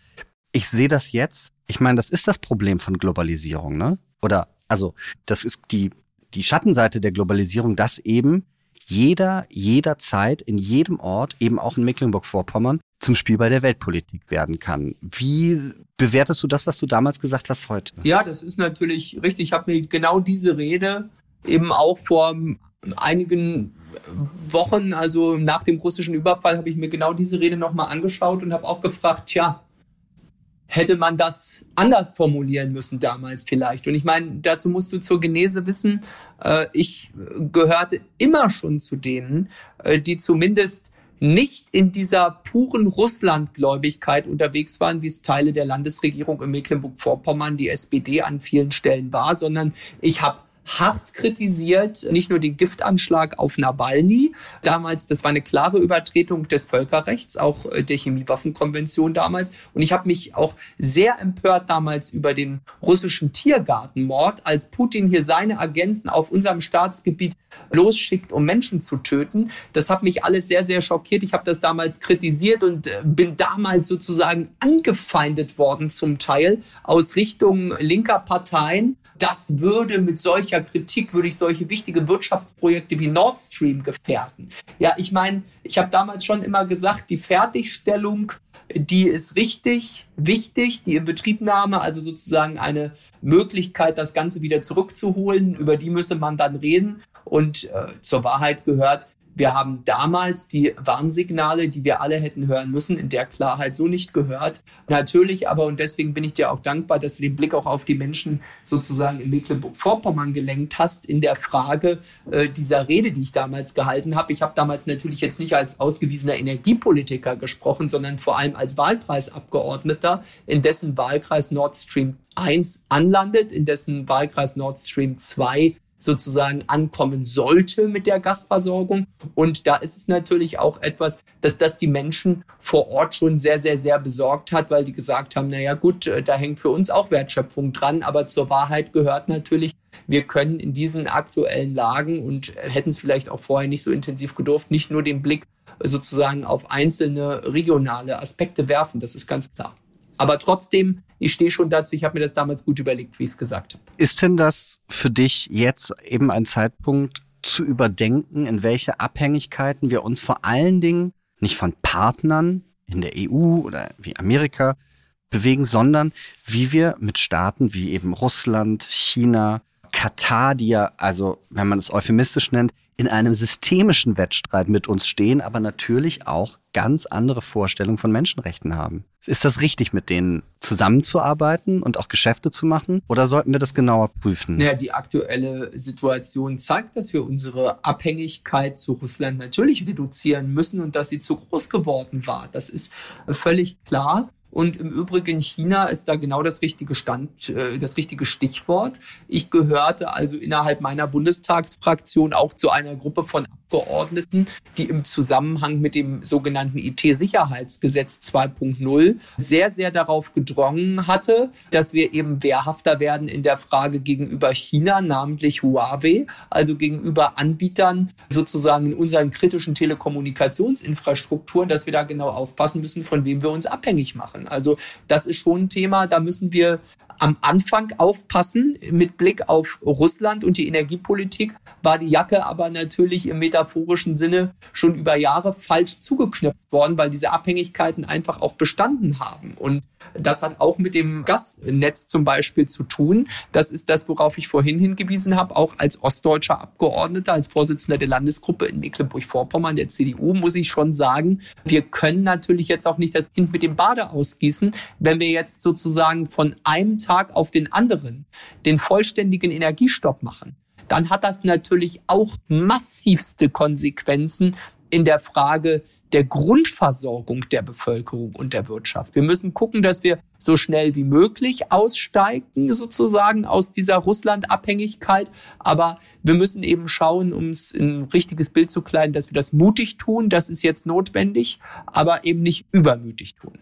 ich sehe das jetzt. Ich meine, das ist das Problem von Globalisierung, ne? Oder also, das ist die die Schattenseite der Globalisierung, dass eben jeder jederzeit in jedem Ort, eben auch in Mecklenburg-Vorpommern, zum Spielball der Weltpolitik werden kann. Wie bewertest du das, was du damals gesagt hast heute? Ja, das ist natürlich richtig. Ich habe mir genau diese Rede eben auch vor einigen Wochen, also nach dem russischen Überfall, habe ich mir genau diese Rede nochmal angeschaut und habe auch gefragt, tja, hätte man das anders formulieren müssen damals vielleicht. Und ich meine, dazu musst du zur Genese wissen, äh, ich gehörte immer schon zu denen, äh, die zumindest nicht in dieser puren Russlandgläubigkeit unterwegs waren, wie es Teile der Landesregierung in Mecklenburg-Vorpommern, die SPD an vielen Stellen war, sondern ich habe hart kritisiert, nicht nur den Giftanschlag auf Nawalny. Damals, das war eine klare Übertretung des Völkerrechts, auch äh, der Chemiewaffenkonvention damals. Und ich habe mich auch sehr empört damals über den russischen Tiergartenmord, als Putin hier seine Agenten auf unserem Staatsgebiet losschickt, um Menschen zu töten. Das hat mich alles sehr, sehr schockiert. Ich habe das damals kritisiert und äh, bin damals sozusagen angefeindet worden zum Teil aus Richtung linker Parteien das würde mit solcher Kritik, würde ich solche wichtige Wirtschaftsprojekte wie Nord Stream gefährden. Ja, ich meine, ich habe damals schon immer gesagt, die Fertigstellung die ist richtig, wichtig, die Inbetriebnahme, also sozusagen eine Möglichkeit, das Ganze wieder zurückzuholen, über die müsse man dann reden. Und äh, zur Wahrheit gehört, wir haben damals die Warnsignale, die wir alle hätten hören müssen, in der Klarheit so nicht gehört. Natürlich aber, und deswegen bin ich dir auch dankbar, dass du den Blick auch auf die Menschen sozusagen in Mecklenburg-Vorpommern gelenkt hast, in der Frage äh, dieser Rede, die ich damals gehalten habe. Ich habe damals natürlich jetzt nicht als ausgewiesener Energiepolitiker gesprochen, sondern vor allem als Wahlkreisabgeordneter, in dessen Wahlkreis Nord Stream 1 anlandet, in dessen Wahlkreis Nord Stream 2 sozusagen ankommen sollte mit der Gasversorgung. Und da ist es natürlich auch etwas, dass das die Menschen vor Ort schon sehr, sehr, sehr besorgt hat, weil die gesagt haben, naja gut, äh, da hängt für uns auch Wertschöpfung dran. Aber zur Wahrheit gehört natürlich, wir können in diesen aktuellen Lagen und hätten es vielleicht auch vorher nicht so intensiv gedurft, nicht nur den Blick sozusagen auf einzelne regionale Aspekte werfen. Das ist ganz klar. Aber trotzdem, ich stehe schon dazu, ich habe mir das damals gut überlegt, wie ich es gesagt habe. Ist denn das für dich jetzt eben ein Zeitpunkt zu überdenken, in welche Abhängigkeiten wir uns vor allen Dingen nicht von Partnern in der EU oder wie Amerika bewegen, sondern wie wir mit Staaten wie eben Russland, China, Katar, die ja, also wenn man es euphemistisch nennt, in einem systemischen Wettstreit mit uns stehen, aber natürlich auch ganz andere Vorstellungen von Menschenrechten haben. Ist das richtig, mit denen zusammenzuarbeiten und auch Geschäfte zu machen? Oder sollten wir das genauer prüfen? Naja, die aktuelle Situation zeigt, dass wir unsere Abhängigkeit zu Russland natürlich reduzieren müssen und dass sie zu groß geworden war. Das ist völlig klar. Und im Übrigen China ist da genau das richtige Stand, äh, das richtige Stichwort. Ich gehörte also innerhalb meiner Bundestagsfraktion auch zu einer Gruppe von Abgeordneten, die im Zusammenhang mit dem sogenannten IT-Sicherheitsgesetz 2.0 sehr, sehr darauf gedrungen hatte, dass wir eben wehrhafter werden in der Frage gegenüber China, namentlich Huawei, also gegenüber Anbietern sozusagen in unseren kritischen Telekommunikationsinfrastrukturen, dass wir da genau aufpassen müssen, von wem wir uns abhängig machen. Also das ist schon ein Thema, da müssen wir am Anfang aufpassen. Mit Blick auf Russland und die Energiepolitik war die Jacke aber natürlich im metaphorischen Sinne schon über Jahre falsch zugeknöpft worden, weil diese Abhängigkeiten einfach auch bestanden haben. Und das hat auch mit dem Gasnetz zum Beispiel zu tun. Das ist das, worauf ich vorhin hingewiesen habe. Auch als ostdeutscher Abgeordneter, als Vorsitzender der Landesgruppe in Mecklenburg-Vorpommern der CDU muss ich schon sagen, wir können natürlich jetzt auch nicht das Kind mit dem Bade ausgießen, wenn wir jetzt sozusagen von einem Tag auf den anderen den vollständigen Energiestopp machen dann hat das natürlich auch massivste Konsequenzen in der Frage der Grundversorgung der Bevölkerung und der Wirtschaft. Wir müssen gucken, dass wir so schnell wie möglich aussteigen, sozusagen aus dieser Russland-Abhängigkeit. Aber wir müssen eben schauen, um es in ein richtiges Bild zu kleiden, dass wir das mutig tun. Das ist jetzt notwendig, aber eben nicht übermütig tun.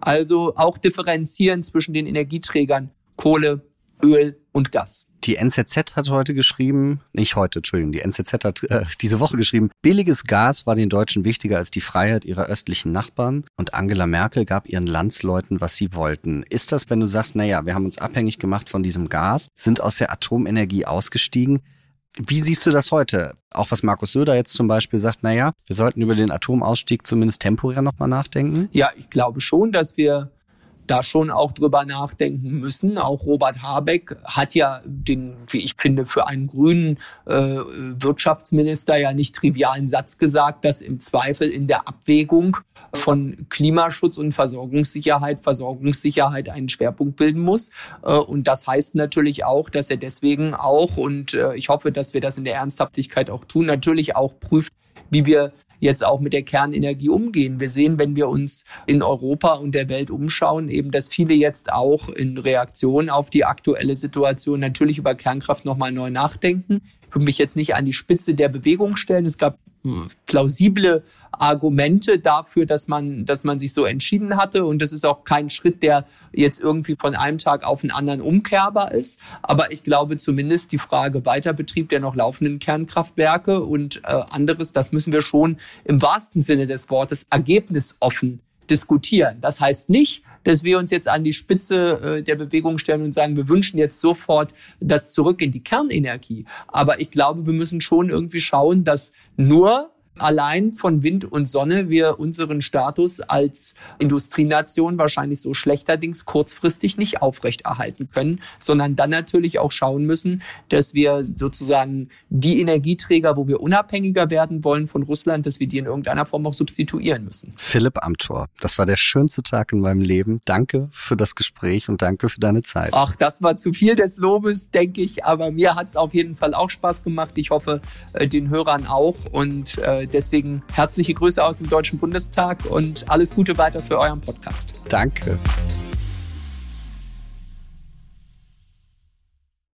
Also auch differenzieren zwischen den Energieträgern Kohle, Öl und Gas. Die NZZ hat heute geschrieben, nicht heute, Entschuldigung, die NZZ hat äh, diese Woche geschrieben, billiges Gas war den Deutschen wichtiger als die Freiheit ihrer östlichen Nachbarn und Angela Merkel gab ihren Landsleuten, was sie wollten. Ist das, wenn du sagst, naja, wir haben uns abhängig gemacht von diesem Gas, sind aus der Atomenergie ausgestiegen, wie siehst du das heute? Auch was Markus Söder jetzt zum Beispiel sagt, naja, wir sollten über den Atomausstieg zumindest temporär nochmal nachdenken? Ja, ich glaube schon, dass wir da schon auch drüber nachdenken müssen. Auch Robert Habeck hat ja den, wie ich finde, für einen grünen äh, Wirtschaftsminister ja nicht trivialen Satz gesagt, dass im Zweifel in der Abwägung von Klimaschutz und Versorgungssicherheit Versorgungssicherheit einen Schwerpunkt bilden muss. Äh, und das heißt natürlich auch, dass er deswegen auch, und äh, ich hoffe, dass wir das in der Ernsthaftigkeit auch tun, natürlich auch prüft, wie wir jetzt auch mit der Kernenergie umgehen. Wir sehen, wenn wir uns in Europa und der Welt umschauen, eben, dass viele jetzt auch in Reaktion auf die aktuelle Situation natürlich über Kernkraft nochmal neu nachdenken. Ich würde mich jetzt nicht an die Spitze der Bewegung stellen. Es gab plausible Argumente dafür, dass man, dass man sich so entschieden hatte. Und das ist auch kein Schritt, der jetzt irgendwie von einem Tag auf den anderen umkehrbar ist. Aber ich glaube zumindest die Frage Weiterbetrieb der noch laufenden Kernkraftwerke und äh, anderes, das müssen wir schon im wahrsten Sinne des Wortes ergebnisoffen diskutieren. Das heißt nicht, dass wir uns jetzt an die Spitze äh, der Bewegung stellen und sagen, wir wünschen jetzt sofort das zurück in die Kernenergie. Aber ich glaube, wir müssen schon irgendwie schauen, dass nur allein von Wind und Sonne wir unseren Status als Industrienation wahrscheinlich so schlechterdings kurzfristig nicht aufrechterhalten können, sondern dann natürlich auch schauen müssen, dass wir sozusagen die Energieträger, wo wir unabhängiger werden wollen von Russland, dass wir die in irgendeiner Form auch substituieren müssen. Philipp Amthor, das war der schönste Tag in meinem Leben. Danke für das Gespräch und danke für deine Zeit. Ach, das war zu viel des Lobes, denke ich, aber mir hat es auf jeden Fall auch Spaß gemacht. Ich hoffe, äh, den Hörern auch und äh, Deswegen herzliche Grüße aus dem Deutschen Bundestag und alles Gute weiter für euren Podcast. Danke.